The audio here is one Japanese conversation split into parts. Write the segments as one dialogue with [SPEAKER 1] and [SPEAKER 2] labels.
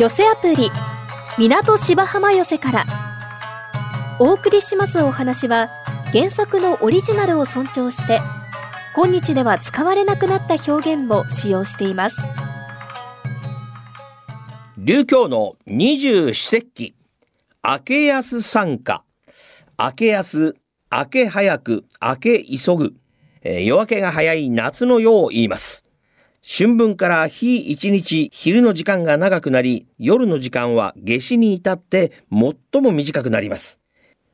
[SPEAKER 1] 寄せアプリ港芝浜寄せから。お送りしますお話は原作のオリジナルを尊重して今日では使われなくなった表現も使用しています。
[SPEAKER 2] 琉教の二十四節気。明け安参加。明け安明け早く明け急ぐ、えー、夜明けが早い夏の夜を言います。春分から日一日昼の時間が長くなり夜の時間は夏至に至って最も短くなります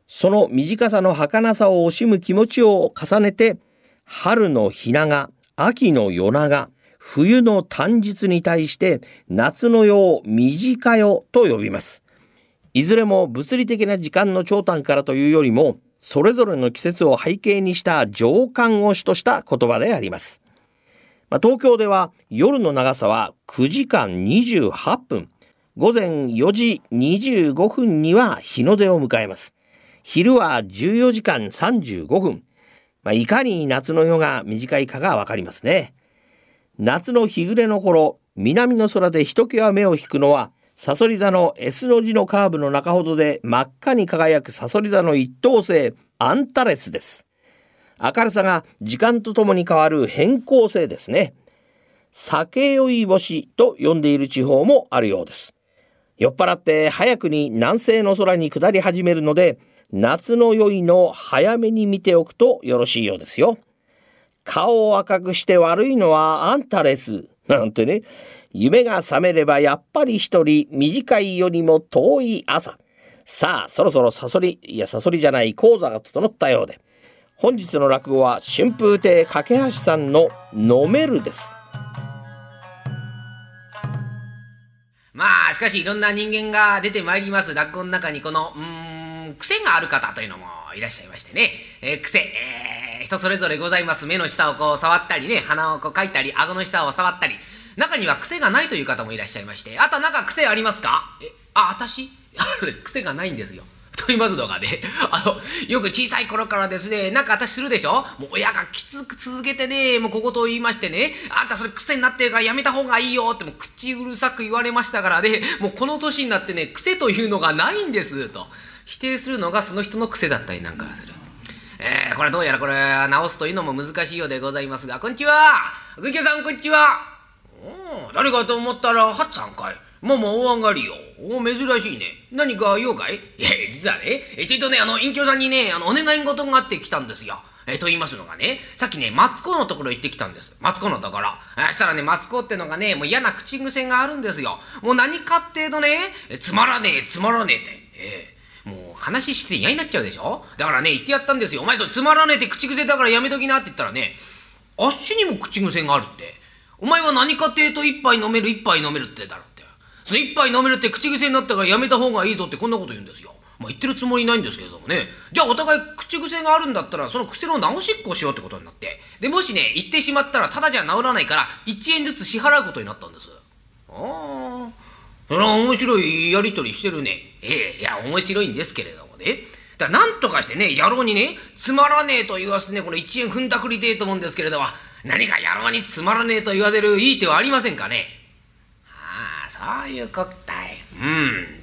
[SPEAKER 2] その短さの儚さを惜しむ気持ちを重ねて春の日長秋の夜長冬の短日に対して夏の夜を短夜と呼びます。いずれも物理的な時間の長短からというよりも、それぞれの季節を背景にした情感を主とした言葉であります。まあ、東京では夜の長さは9時間28分、午前4時25分には日の出を迎えます。昼は14時間35分。まあ、いかに夏の夜が短いかがわかりますね。夏の日暮れの頃、南の空でひときわ目を引くのは、サソリ座の S の字のカーブの中ほどで真っ赤に輝くサソリ座の一等星、アンタレスです。明るさが時間とともに変わる変更星ですね。酒酔い星と呼んでいる地方もあるようです。酔っ払って早くに南西の空に下り始めるので、夏の酔いの早めに見ておくとよろしいようですよ。顔を赤くして悪いのはあんたです。なんてね。夢が覚めればやっぱり一人短いよりも遠い朝。さあ、そろそろサソリ、いやサソリじゃない講座が整ったようで。本日の落語は春風亭架橋さんの飲めるです。
[SPEAKER 3] まあ、しかしいろんな人間が出てまいります落語の中にこの、うん、癖がある方というのもいらっしゃいましてね。えー、癖、えー人それぞれございます。目の下をこう触ったりね鼻をこうかいたり顎の下を触ったり。中には癖がないという方もいらっしゃいまして。あとなんか癖ありますか？えあ私？癖がないんですよ。と言いますのがね、あの、よく小さい頃からですね、なんか私するでしょ？もう親がきつく続けてね、もう小言を言いましてね、あんたそれ癖になってるからやめた方がいいよってもう口うるさく言われましたからね、もうこの年になってね、癖というのがないんですと。否定するのがその人の癖だったりなんかする。えー、これどうやらこれ直すというのも難しいようでございますがこんにちは軍京さんこんにちはお誰かと思ったらはっさんかいもうもう大上がりよお珍しいね何か用かい？いや実はねえちょいとねあの隠居さんにねあのお願い事があってきたんですよえと言いますのがね、さっきね、マツコのところ行ってきたんです。マツコのところ。そしたらね、マツコってのがね、もう嫌な口癖があるんですよ。もう何かっていうとね、つまらねえ、つまらねえって。ええもう話して嫌になっちゃうでしょ？だからね、言ってやったんですよ。お前それつまらねえって口癖だからやめときなって言ったらね、あっしにも口癖があるって。お前は何かっていうと一杯飲める一杯飲めるってだろ。その一杯飲めるって口癖になったからやめた方がいいぞってこんなこと言うんですよ。まあ言ってるつもりないんですけれどもね。じゃあお互い口癖があるんだったらその癖の直しっこしようってことになって。で、もしね、言ってしまったらただじゃ治らないから1円ずつ支払うことになったんです。ああ。それは面白いやり取りしてるね。ええいや、面白いんですけれどもね。だからなんとかしてね、野郎にね、つまらねえと言わせてね、この1円踏んだくりてえと思うんですけれども、何か野郎につまらねえと言わせるいい手はありませんかね。そういうことだい。うん。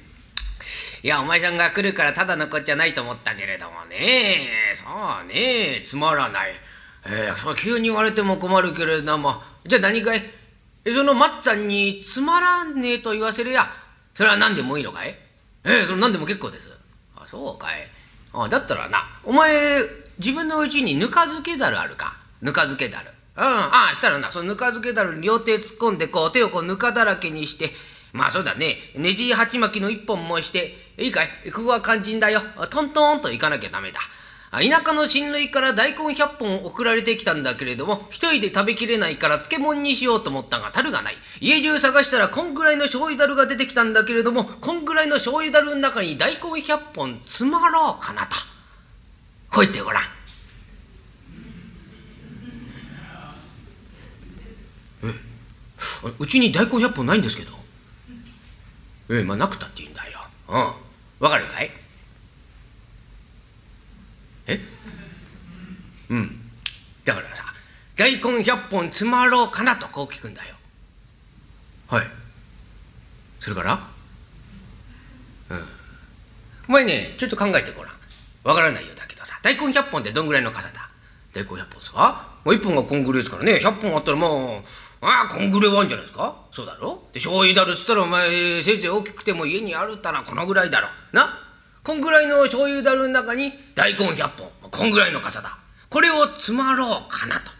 [SPEAKER 3] いや、お前さんが来るからただのこっちゃないと思ったけれどもね。そうね、つまらない。えー、急に言われても困るけれども、じゃあ何かい？そのまっちゃんにつまらねえと言わせるやそれは何でもいいのかい？ええそれ何でも結構ですあそうかいあだったらなお前自分のうちにぬか漬けだるあるか？ぬか漬けだるああしたらなそのぬか漬けだるに両手突っ込んでこう手をこうぬかだらけにしてまあそうだね。ねじ鉢巻きの一本もしていいかい？ここは肝心だよ。トントンと行かなきゃダメだ。田舎の親類から大根100本送られてきたんだけれども一人で食べきれないから漬物にしようと思ったが樽がない。家中探したらこんぐらいの醤油樽が出てきたんだけれどもこんぐらいの醤油樽の中に大根100本詰まろうかなと。こう言ってごらん。うちに大根100本ないんですけど。ええまあなくたっていいんだよ。うん。わかるかい？え？うん。だからさ大根100本積まろうかなとこう聞くんだよ。はい。それから？うん。お前ねちょっと考えてごらん。わからないようだけどさ大根100本ってどんぐらいの傘だ？大根100本ですかもう1本がこんぐらいですからね。100本あったらもうああこんぐらいはあるんじゃないですかそうだろで醤油だるっつったらお前せいぜい大きくても家にあるったらこのぐらいだろなこんぐらいの醤油だるの中に大根100本こんぐらいの傘だこれを積まろうかなと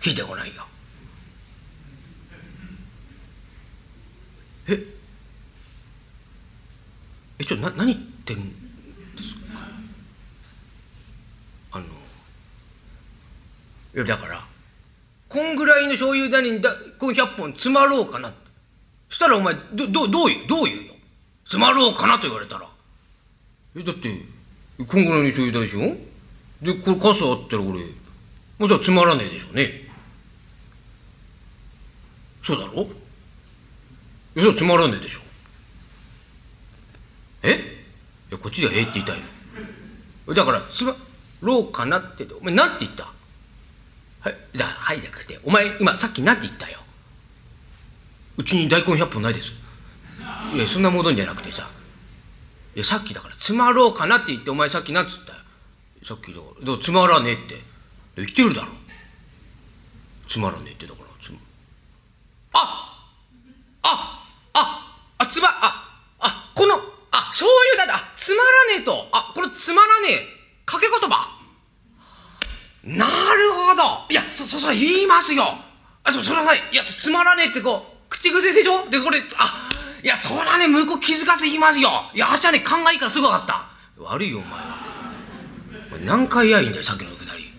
[SPEAKER 3] 聞いてごらんよええちょな何言ってるんですかあのいやだからこんぐらいの醤油だにだこう100本積まろうかな。そしたらお前どどどういうどういうよ？積まろうかなと言われたら。えだってこんぐらいの醤油だでしょ？でこれ傘あったらこれもちろんつまらねえでしょうね。そうだろ？いやつまらねえでしょえ？いやこっちではええって言いたいのだからつまろうかなってお前なんて言った？はい。だはいじゃなくてお前今さっきなんて言ったよ。うちに大根100本ないです。いやそんな戻んじゃなくてさ。いやさっきだからつまろうかなって言ってお前さっきなんつったよ。さっきだからつまらねえって。言ってるだろ。つまらねえってだからつまああああつまああこのあ醤油だだつまらねえと。あこれつまらねえ。掛け言葉。なるほど。いやそそそ言いますよ。あそそれはねいやつまらねえってこう口癖でしょ？でこれあいやそらね。向こう気づかず言いますよ。いやあっしはね考えいいからすぐ分かった。悪いよお前は。何回やいいんだよさっきのくだり。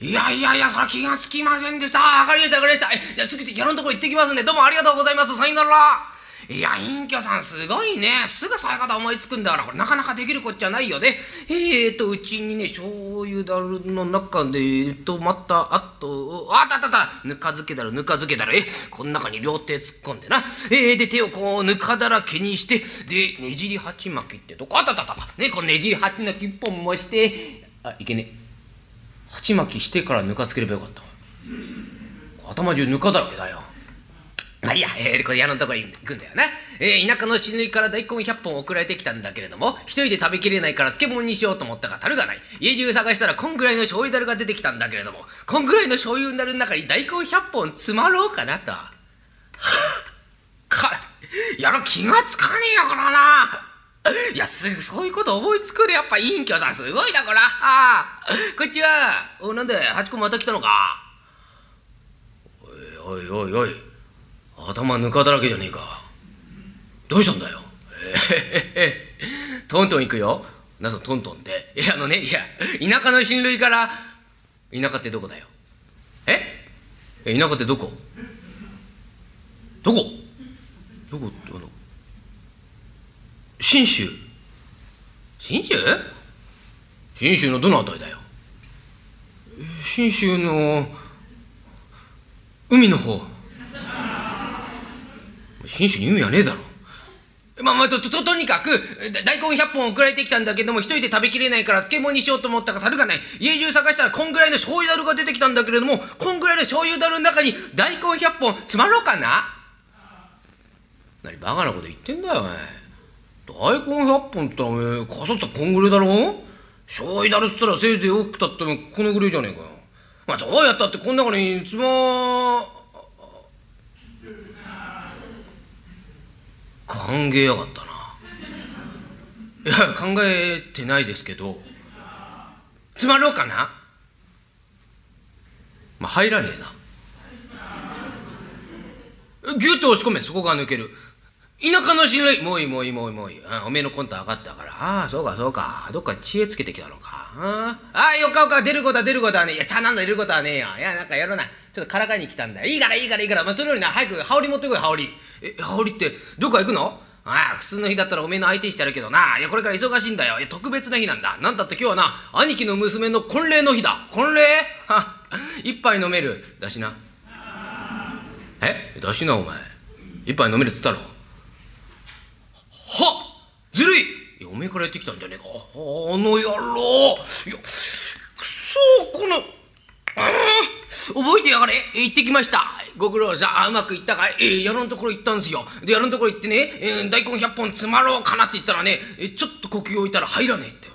[SPEAKER 3] いやいやいやそら気がつきませんでした。あ分かりました分かりました。じゃあ次ギャラのとこ行ってきますんでどうもありがとうございます。さよなら。いや隠居さんすごいね。すぐそういう方思いつくんだからこれなかなかできるこっちゃないよね。えーとうちにね醤油だるの中でえっとまたあとあったあったあった。ぬか漬けだるぬか漬けだるえこの中に両手突っ込んでな。えー、で手をこうぬかだらけにしてでねじり鉢巻きってとこ。あったあったあったねこのねじり鉢巻き一本もしてあいけね。鉢巻きしてからぬかつければよかった。頭中ぬかだらけだよ。まあいいや、えー、これ矢のところに行くんだよな。えー、田舎の死ぬから大根100本送られてきたんだけれども、一人で食べきれないから漬物にしようと思ったが足るがない。家中探したらこんぐらいの醤油だるが出てきたんだけれども、こんぐらいの醤油だるの中に大根100本積まろうかなと。はぁ、か、やら気がつかねえよ、こらな。いや、すぐそういうこと思いつくで、やっぱ隠居さんすごいな、こら。こっちは。お、なんで、ハチ公また来たのか。おいおいおいおい。頭ぬかだらけじゃねえか。どうしたんだよ？えー、トントン行くよ。なそトントンって？いやあのねいや田舎の親類から田舎ってどこだよ？え？田舎ってどこ？どこ？どこ？あの信州？信州？信州のどの辺りだよ？信州の海の方。信州に海はねえだろ。まあまあとととにかく大根100本送られてきたんだけども一人で食べきれないから漬物にしようと思ったが猿がない。家中探したらこんぐらいの醤油だるが出てきたんだけれどもこんぐらいの醤油だるの中に大根100本積まろうかな。何バカなこと言ってんだよお前。大根100本ってお前かさったこんぐらいだろ？醤油だるっつったらせいぜい多くたってもこのぐらいじゃねえかよ。まあどうやったってこん中につま考えやがったな。いや考えてないですけど詰まろうかな。まあ入らねえな。ギュッと押し込めそこが抜ける。田舎の親類。もういいもういいもういい。もういいおめえのコント上がったから。ああそうかそうか。どっか知恵つけてきたのか。ああ。よかよか。出ることは出ることはねえ。いやちゃなんだ出ることはねえよ。いやなんかやろうな。ちょっとからかいに来たんだ。よいいからいいからいいから、まあ、それよりな早く羽織持ってこい羽織。え羽織ってどっか行くの？ああ普通の日だったらおめえの相手してやるけどな。いやこれから忙しいんだよ。いや特別な日なんだ。なんだって今日はな兄貴の娘の婚礼の日だ。婚礼？は 一杯飲める？だしな。え？だしなお前。一杯飲めるっつったろ。ずるい。いやおめえからやってきたんじゃねえか。あの野郎。いやくそこのあ覚えてやがれ。行ってきました。ご苦労さん。あうまくいったかい？えー、矢野のところ行ったんですよ。で矢野のところ行ってね、えー、大根100本詰まろうかなって言ったらね、えー、ちょっと呼吸置いたら入らねえって。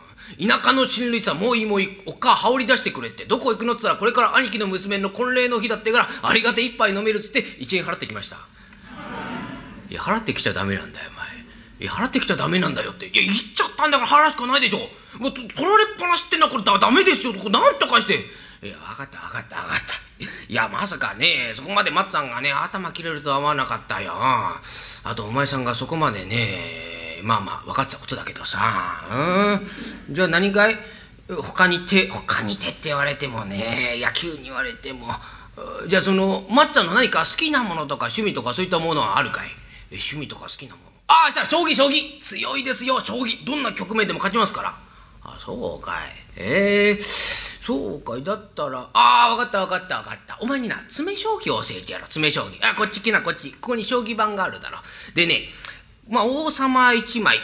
[SPEAKER 3] 田舎の親類さもういいもういい。おっか羽織り出してくれって。どこ行くのっつったらこれから兄貴の娘の婚礼の日だってからありがて一杯飲めるっつって1円払ってきました。いや払ってきちゃダメなんだよいや払ってきちゃダメなんだよっていや言っちゃったんだから払うしかないでしょもう取られっぱなしってのはこれだダメですよなんとかしていや分かった分かった分かった。いやまさかねそこまで松さんがね頭切れるとは思わなかったよ。あとお前さんがそこまでねまあまあ分かったことだけどさ。うん。じゃあ何かい？他に手他に手って言われてもね野球に言われても。じゃあその松さんの何か好きなものとか趣味とかそういったものはあるかい？え趣味とか好きなもの？ああした将棋将棋。強いですよ将棋。どんな局面でも勝ちますから。あそうかい。ええーそうかい。だったらああ分かった分かった分かった。お前にな詰将棋を教えてやろう。詰将棋。あこっち来なこっち。ここに将棋盤があるだろ。でねまあ王様1枚。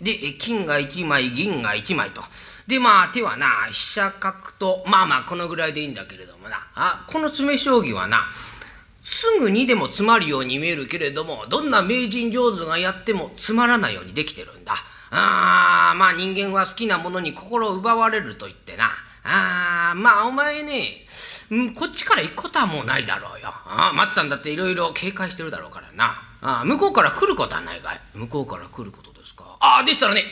[SPEAKER 3] で金が1枚銀が1枚と。でまあ手はな飛車角とまあまあこのぐらいでいいんだけれどもな。あこの詰将棋はなすぐにでも詰まるように見えるけれどもどんな名人上手がやってもつまらないようにできてるんだあまあ人間は好きなものに心を奪われると言ってなああまあお前ね、こっちから行くことはもうないだろうよ。ああ、まっちゃんだっていろいろ警戒してるだろうからな。ああ、向こうから来ることはないかい。向こうから来ることですか。ああ、でしたらね、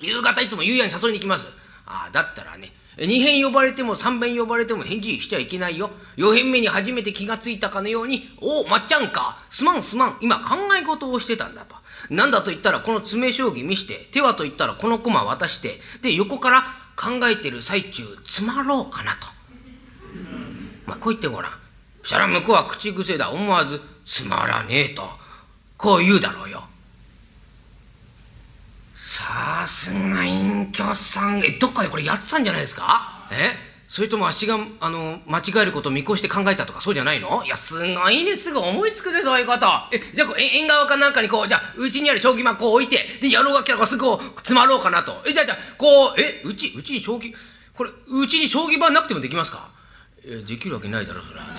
[SPEAKER 3] 夕方いつも夕夜に誘いに行きます。ああ、だったらね、二辺呼ばれても三辺呼ばれても返事しちゃいけないよ。四辺目に初めて気がついたかのように、おお、まっちゃんか。すまんすまん。今考え事をしてたんだと。なんだと言ったらこの詰将棋見して、手はと言ったらこの駒渡して、で、横から考えてる最中つまろうかなと。まあ、こう言ってごらん。そしたら向こうは口癖だ。思わず、つまらねえと。こう言うだろうよ。さすが隠居さん。え、どっかでこれやってたんじゃないですか？え？それともあしが、あの、間違えることを見越して考えたとかそうじゃないの？いや、すごいね。すぐ思いつくで、そういうこと。え、じゃあ、縁側かなんかにこう、じゃあ、うちにある将棋盤こう置いて、で、野郎が来たらすぐこう、詰まろうかなと。え、じゃあ、じゃあ、こう、え、うち、うちに将棋、これ、うちに将棋盤なくてもできますか？え、できるわけないだろ、それはね。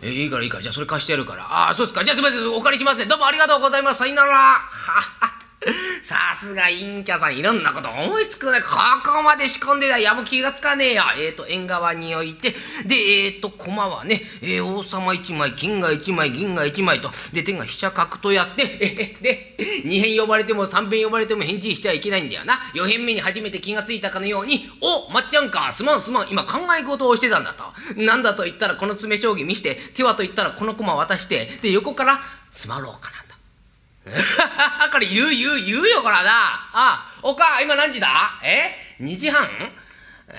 [SPEAKER 3] え、いいからいいから、じゃあそれ貸してやるから。ああ、そうですか。じゃあすみません、お借りしますね。どうもありがとうございます。さよなら。はは。さすが陰キャさんいろんなこと思いつくね。ここまで仕込んでたやも気がつかねえや。えっ、ー、と縁側に置いて。でえっ、ー、と駒はね、えー、王様1枚金が1枚銀が1枚と。で手が飛車角とやって。え で2辺呼ばれても3辺呼ばれても返事しちゃいけないんだよな。4辺目に初めて気がついたかのように「おまっちゃんか。すまんすまん。今考え事をしてたんだ」と。なんだと言ったらこの詰将棋見して。手はと言ったらこの駒渡して。で横から「つまろうかな」これ言う言う言うよこらな。あおか今何時だ？え？2時半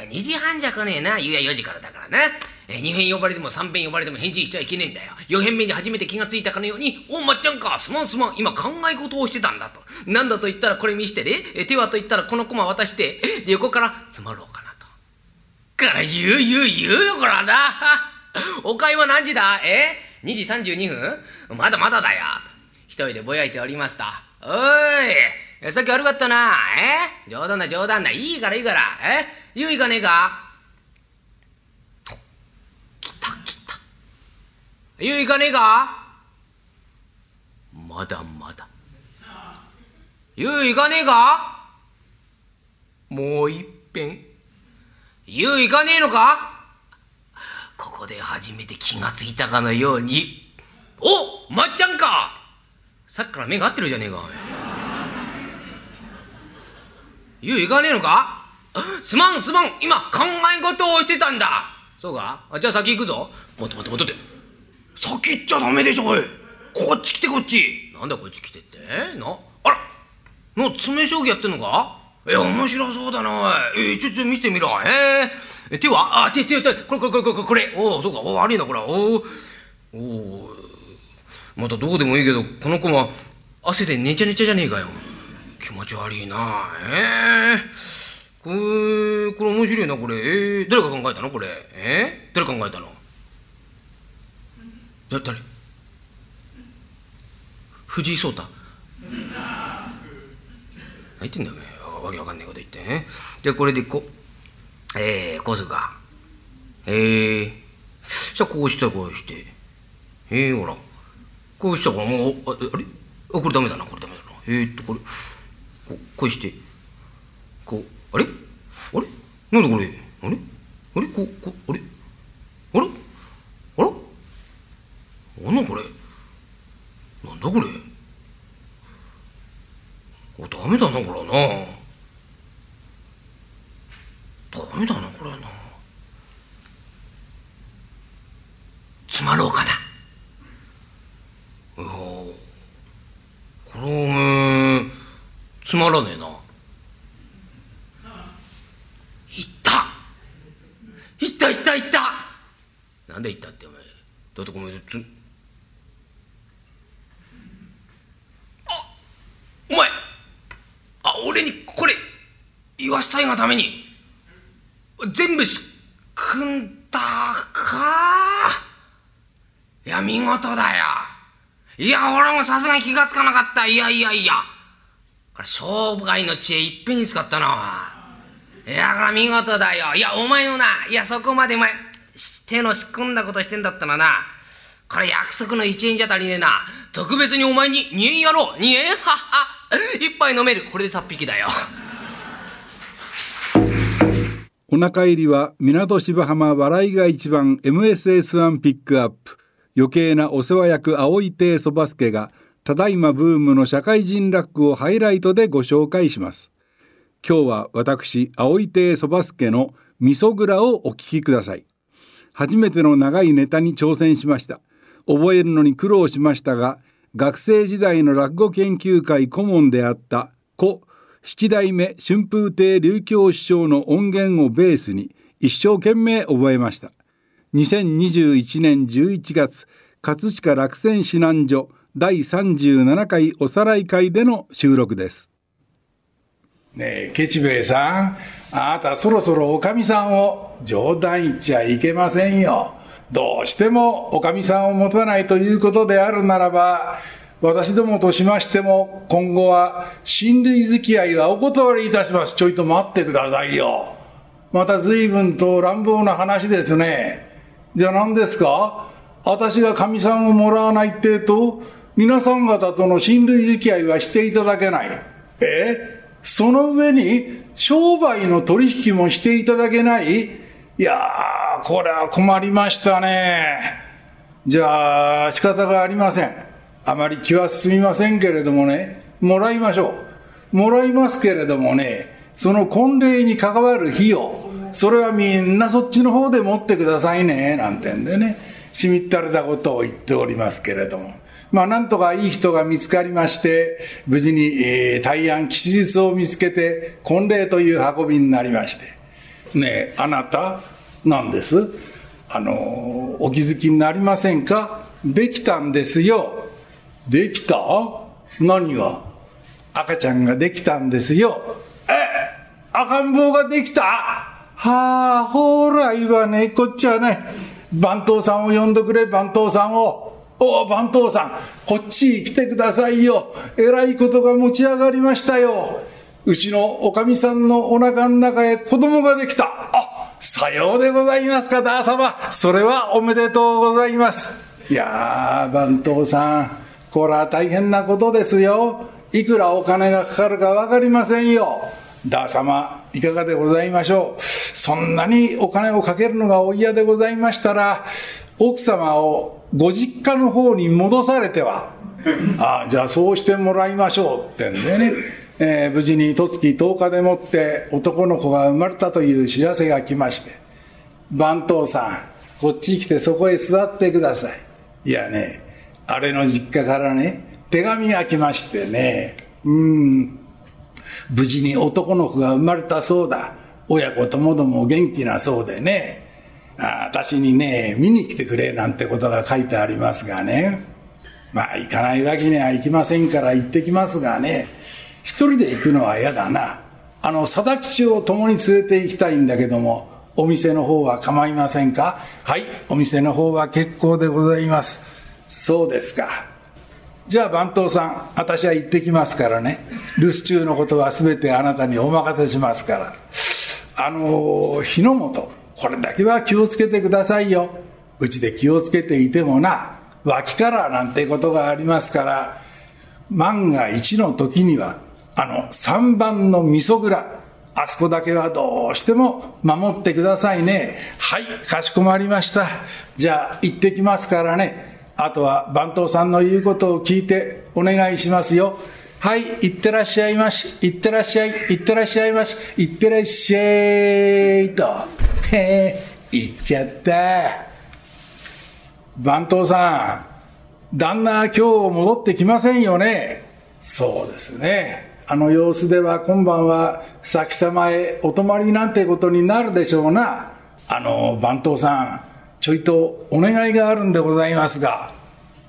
[SPEAKER 3] ?2 時半じゃ来ねえな。夕夜4時からだからな。え2辺呼ばれても3辺呼ばれても返事しちゃいけねえんだよ。4辺目に初めて気がついたかのように「おまっちゃんか。すまんすまん。今考え事をしてたんだ」と「なんだと言ったらこれ見してね。え手はと言ったらこの駒渡して。で横から「つまろうかな」と。から言う言う言うよこらな。おかいは何時だ？え？2時32分？まだまだだよ。一人でぼやいておりますと「おいさっき悪かったな。え？冗談だ冗談だ。いいからいいから。え？言ういかねえか?」来た来た。言ういかねえか？まだまだ。言ういかねえか？もういっぺん言ういかねえのか？ここで初めて気がついたかのように「おまっちゃんか。さっきから目が合ってるじゃねえか言ういかねえのか？すまんすまん。今考え事をしてたんだ。そうか？あじゃあ先行くぞ。待って待って待って。先行っちゃダメでしょおい。こっち来てこっち。なんだこっち来てって？なあら。の詰将棋やってんのか？え面白そうだなおい。えちょちょ見せてみろ。へえ。手は？あ手手手。これこれこれこれこれ。おおそうか。お悪いなこれ。おおおまたどうでもいいけどこの子は汗でねちゃねちゃじゃねえかよ。気持ち悪いなええー、これこれ面白いなこれ。えー、誰が考えたの？これ。えー、誰考えたの？だ誰？藤井聡太。何言ってんだよわけわかんないこと言って。ねじゃあこれでこえー、こうするか。えー、じゃあこうしたらこうして。へえほら。こうしたからもうああれ？あこれダメだなこれダメだな。えー、っとこれこうこうしてこうあれ？あれ？なんだこれ？あれ？あれ？ここあれ？あれ？あらなんだこれ？なんだこれ？おダメだなこれな。ダメだなこれな。つまろうかな。これおめえつまらねえな。いった。いったいったいった。なんでいったってお前。だってごめんつあお前。あ俺にこれ言わしたいがために。全部仕組んだか？いや見事だよ。いや俺もさすがに気がつかなかった。いやいやいや。これ生涯の知恵いっぺんに使ったな。いやこれ見事だよ。いやお前のな。いやそこまでお前手の仕組んだことしてんだったらな。これ約束の1円じゃ足りねえな。特別にお前に2円やろう。2円？はっは。一杯飲める。これでさっぴきだよ。
[SPEAKER 4] お腹入りは港芝浜笑いが一番 MSS1 ピックアップ。余計なお世話役青い亭そば助がただいまブームの社会人ラックをハイライトでご紹介します。今日は私青い亭そば助の味噌蔵をお聞きください。初めての長いネタに挑戦しました。覚えるのに苦労しましたが学生時代の落語研究会顧問であった故七代目春風亭琉教師匠の音源をベースに一生懸命覚えました。2021年11月葛飾落選指南所第37回おさらい会での収録です。
[SPEAKER 5] ねえケチ兵衛さんあなたそろそろおかみさんを冗談言っちゃいけませんよ。どうしてもおかみさんを持たないということであるならば私どもとしましても今後は親類付き合いはお断りいたします。ちょいと待ってくださいよ。また随分と乱暴な話ですね。じゃあ何ですか？私がかみさんをもらわないってと皆さん方との親類付き合いはしていただけないえ？その上に商売の取引もしていただけないいやー、これは困りましたね。じゃあ、仕方がありません。あまり気は進みませんけれどもね、もらいましょう。もらいますけれどもね、その婚礼に関わる費用、それはみんなそっちの方で持ってくださいね、なんてんでね、しみったれたことを言っておりますけれども。まあ、なんとかいい人が見つかりまして、無事に、えー、大安吉日を見つけて、婚礼という運びになりまして。ねえ、あなた、何です？あの、お気づきになりませんか？できたんですよ。できた？何が？赤ちゃんができたんですよ。え赤ん坊ができた？はあ、ほら、今ね、こっちはね、番頭さんを呼んでくれ、番頭さんを。おお、番頭さん、こっち来てくださいよ。えらいことが持ち上がりましたよ。うちのおかみさんのお腹の中へ子供ができた。あ、さようでございますか、ダー様。それはおめでとうございます。いやー、番頭さん、これは大変なことですよ。いくらお金がかかるかわかりませんよ。ダー様、いかがでございましょう？そんなにお金をかけるのがお嫌でございましたら、奥様をご実家の方に戻されては、ああじゃあそうしてもらいましょうってんでね、えー、無事に十月10日でもって男の子が生まれたという知らせが来まして、番頭さん、こっち来てそこへ座ってください。いやね、あれの実家からね、手紙が来ましてね、うん、無事に男の子が生まれたそうだ。親子ともども元気なそうでね、あ私にね、見に来てくれなんてことが書いてありますがね。まあ、行かないわけにはいきませんから行ってきますがね、一人で行くのは嫌だな。あの、佐々吉を共に連れて行きたいんだけども、お店の方は構いませんか？はい、お店の方は結構でございます。そうですか。じゃあ番頭さん、私は行ってきますからね。留守中のことは全てあなたにお任せしますから。あの、日の本。これだけは気をつけてくださいよ。うちで気をつけていてもな、脇からなんてことがありますから、万が一の時には、あの、3番の味噌蔵、あそこだけはどうしても守ってくださいね。はい、かしこまりました。じゃあ、行ってきますからね。あとは番頭さんの言うことを聞いてお願いしますよ。はい、行ってらっしゃいまし。行ってらっしゃい、行ってらっしゃいまし。行ってらっしゃいと。へえ、行っちゃった。番頭さん、旦那今日戻ってきませんよね。そうですね。あの様子では今晩は先様へお泊まりなんてことになるでしょうな。あの、番頭さん、ちょいとお願いがあるんでございますが、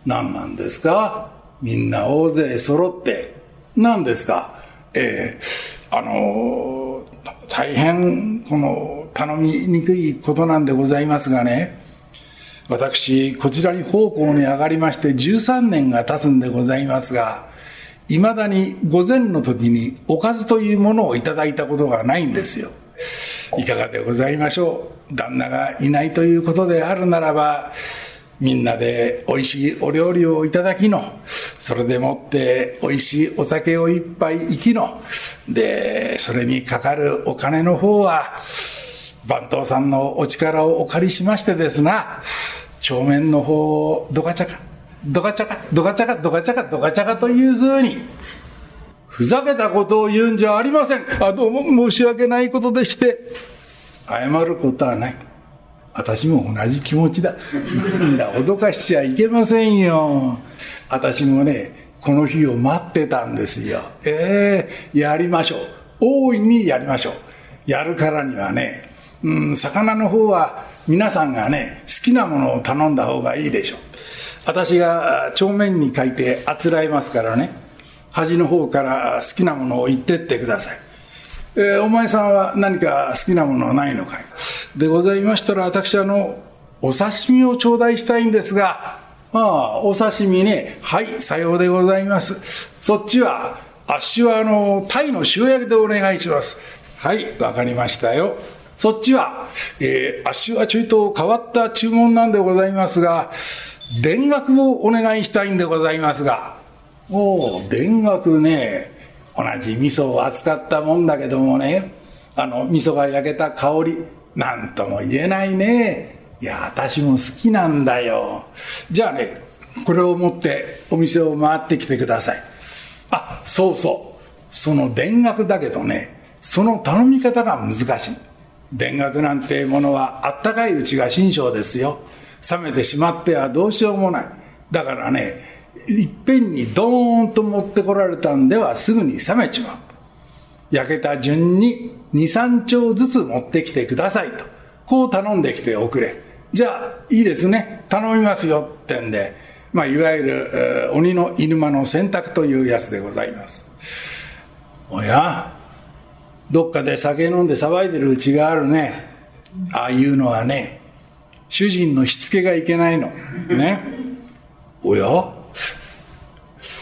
[SPEAKER 5] 何なんですか？みんな大勢揃って、何ですか？ええー、あの、大変、この、頼みにくいことなんでございますがね、私、こちらに奉公に上がりまして13年が経つんでございますが、いまだに午前の時におかずというものをいただいたことがないんですよ。いかがでございましょう？旦那がいないということであるならば、みんなで美味しいお料理をいただきの、それでもって美味しいお酒を一杯行きの、で、それにかかるお金の方は、番頭さんのお力をお借りしましてですな、帳面の方をどかちゃか、ドカチャカ、ドカチャカ、ドカチャカ、ドカチャカというふうに、ふざけたことを言うんじゃありません。あ、どうも申し訳ないことでして、謝ることはない。私も同じ気持ちだ。なんだ、脅かしちゃいけませんよ。私もね、この日を待ってたんですよ。ええー、やりましょう。大いにやりましょう。やるからにはね、うん、魚の方は皆さんがね、好きなものを頼んだ方がいいでしょう。私が帳面に書いてあつらえますからね、端の方から好きなものを言ってってください。えー、お前さんは何か好きなものはないのかい？でございましたら、私はあの、お刺身を頂戴したいんですが、ああ、お刺身ね、はい、さようでございます。そっちは、あっしはあの、タイの塩焼きでお願いします。はい、わかりましたよ。そっちは、えー、あっしはちょいと変わった注文なんでございますが、田楽をお願いしたいんでございますが、おお、田楽ね、同じ味噌を扱ったもんだけどもね、あの、味噌が焼けた香り、なんとも言えないね。いや、私も好きなんだよ。じゃあね、これを持ってお店を回ってきてください。あ、そうそう。その田楽だけどね、その頼み方が難しい。田楽なんてものはあったかいうちが心象ですよ。冷めてしまってはどうしようもない。だからね、いっぺんにドーンと持ってこられたんではすぐに冷めちまう。焼けた順に2、3丁ずつ持ってきてくださいと。こう頼んできておくれ。じゃあ、いいですね。頼みますよってんで、まあ、いわゆる、鬼の犬間の選択というやつでございます。おやどっかで酒飲んで騒いでるうちがあるね。ああいうのはね、主人のしつけがいけないの。ね。おや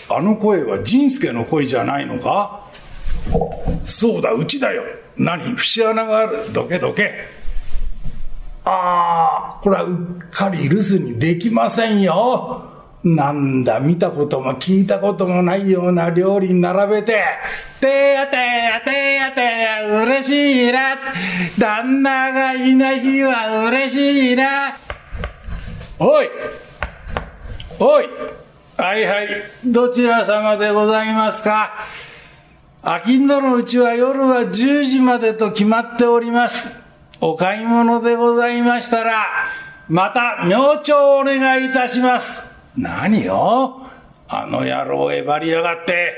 [SPEAKER 5] あの声は仁助の声じゃないのか？そうだ、うちだよ。何節穴がある。どけどけ。ああ、これはうっかり留守にできませんよ。なんだ、見たことも聞いたこともないような料理に並べて、てやてやてやてや、嬉しいな。旦那がいない日は嬉しいな。おいおいはいはい、どちら様でございますか？あきんどのうちは夜は10時までと決まっております。お買い物でございましたら、また明朝お願いいたします。何よ？あの野郎へばりやがって。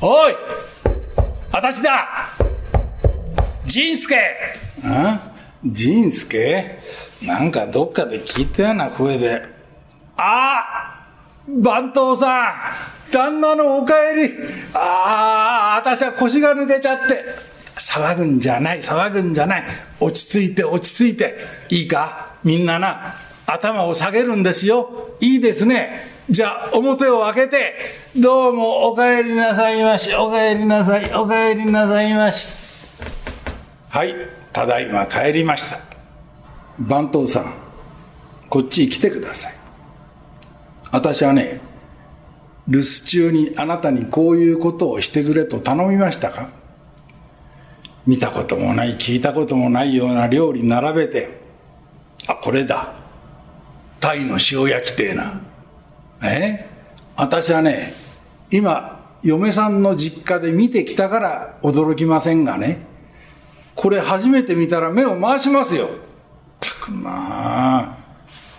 [SPEAKER 5] おい私だ仁助ん？仁助？なんかどっかで聞いたような声で。ああ番頭さん旦那のお帰り。ああ私は腰が抜けちゃって。騒ぐんじゃない騒ぐんじゃない。落ち着いて落ち着いて。いいか？みんなな頭を下げるんですよ。いいですね。じゃあ表を開けてどうもお帰りなさいましお帰りなさいお帰りなさいまし。はいただいま帰りました。番頭さんこっちへ来てください。私はね、留守中にあなたにこういうことをしてくれと頼みましたか？見たこともない聞いたこともないような料理並べてあこれだ。タイの塩焼きてえなえ？私はね今嫁さんの実家で見てきたから驚きませんがねこれ初めて見たら目を回しますよ。たくまあ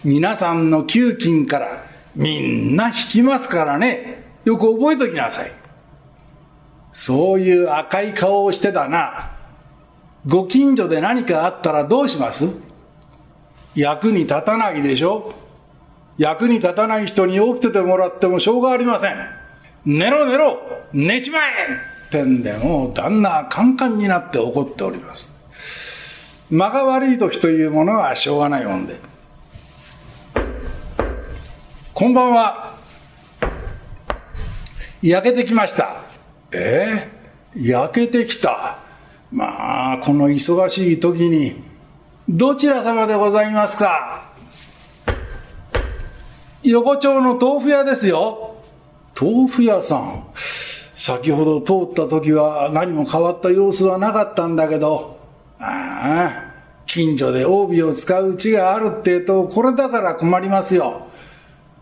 [SPEAKER 5] 皆さんの給金からみんな引きますからねよく覚えときなさいそういう赤い顔をしてたなご近所で何かあったらどうします？役に立たないでしょ？役に立たない人に起きててもらってもしょうがありません。寝ろ寝ろ寝ちまえってんでもう旦那はカンカンになって怒っております。間が悪い時というものはしょうがないもんで。こんばんは。焼けてきました。え？ー、焼けてきた。まあ、この忙しい時に、どちら様でございますか？横丁の豆腐屋ですよ。豆腐屋さん。先ほど通った時は何も変わった様子はなかったんだけど、ああ、近所で帯を使ううちがあるってと、これだから困りますよ。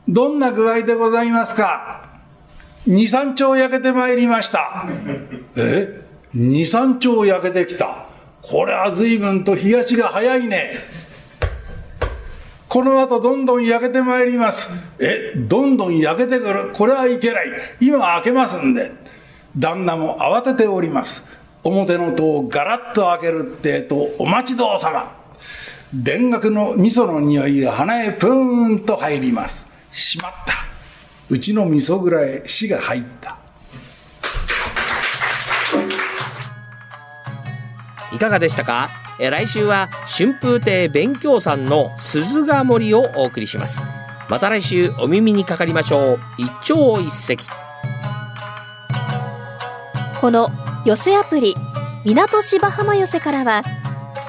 [SPEAKER 5] どんな具合でございますか？二三丁焼けてまいりました。え？二三丁焼けてきた。これは随分と冷やしが早いね。この後どんどん焼けてまいります。え、どんどん焼けてくる。これはいけない。今開けますんで。旦那も慌てております。表の戸をガラッと開けるってと、お待ちどうさま。田楽の味噌の匂いが鼻へプーンと入ります。しまった。うちの味噌蔵へ死が入った。
[SPEAKER 2] いかがでしたか？え来週は春風亭勉強さんの鈴ヶ森をお送りします。また来週お耳にかかりましょう。一朝一夕。
[SPEAKER 1] この寄せアプリ港芝浜寄せからは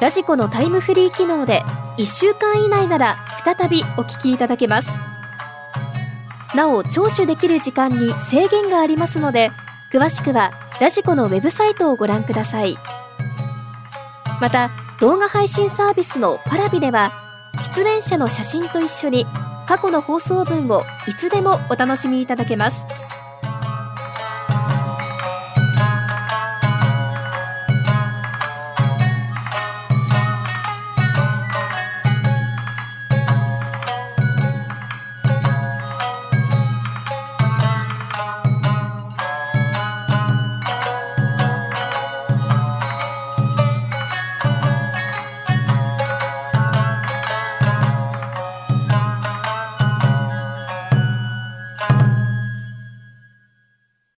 [SPEAKER 1] ラジコのタイムフリー機能で1週間以内なら再びお聞きいただけますなお聴取できる時間に制限がありますので詳しくはラジコのウェブサイトをご覧ください。また動画配信サービスのパラビでは出演者の写真と一緒に過去の放送分をいつでもお楽しみいただけます。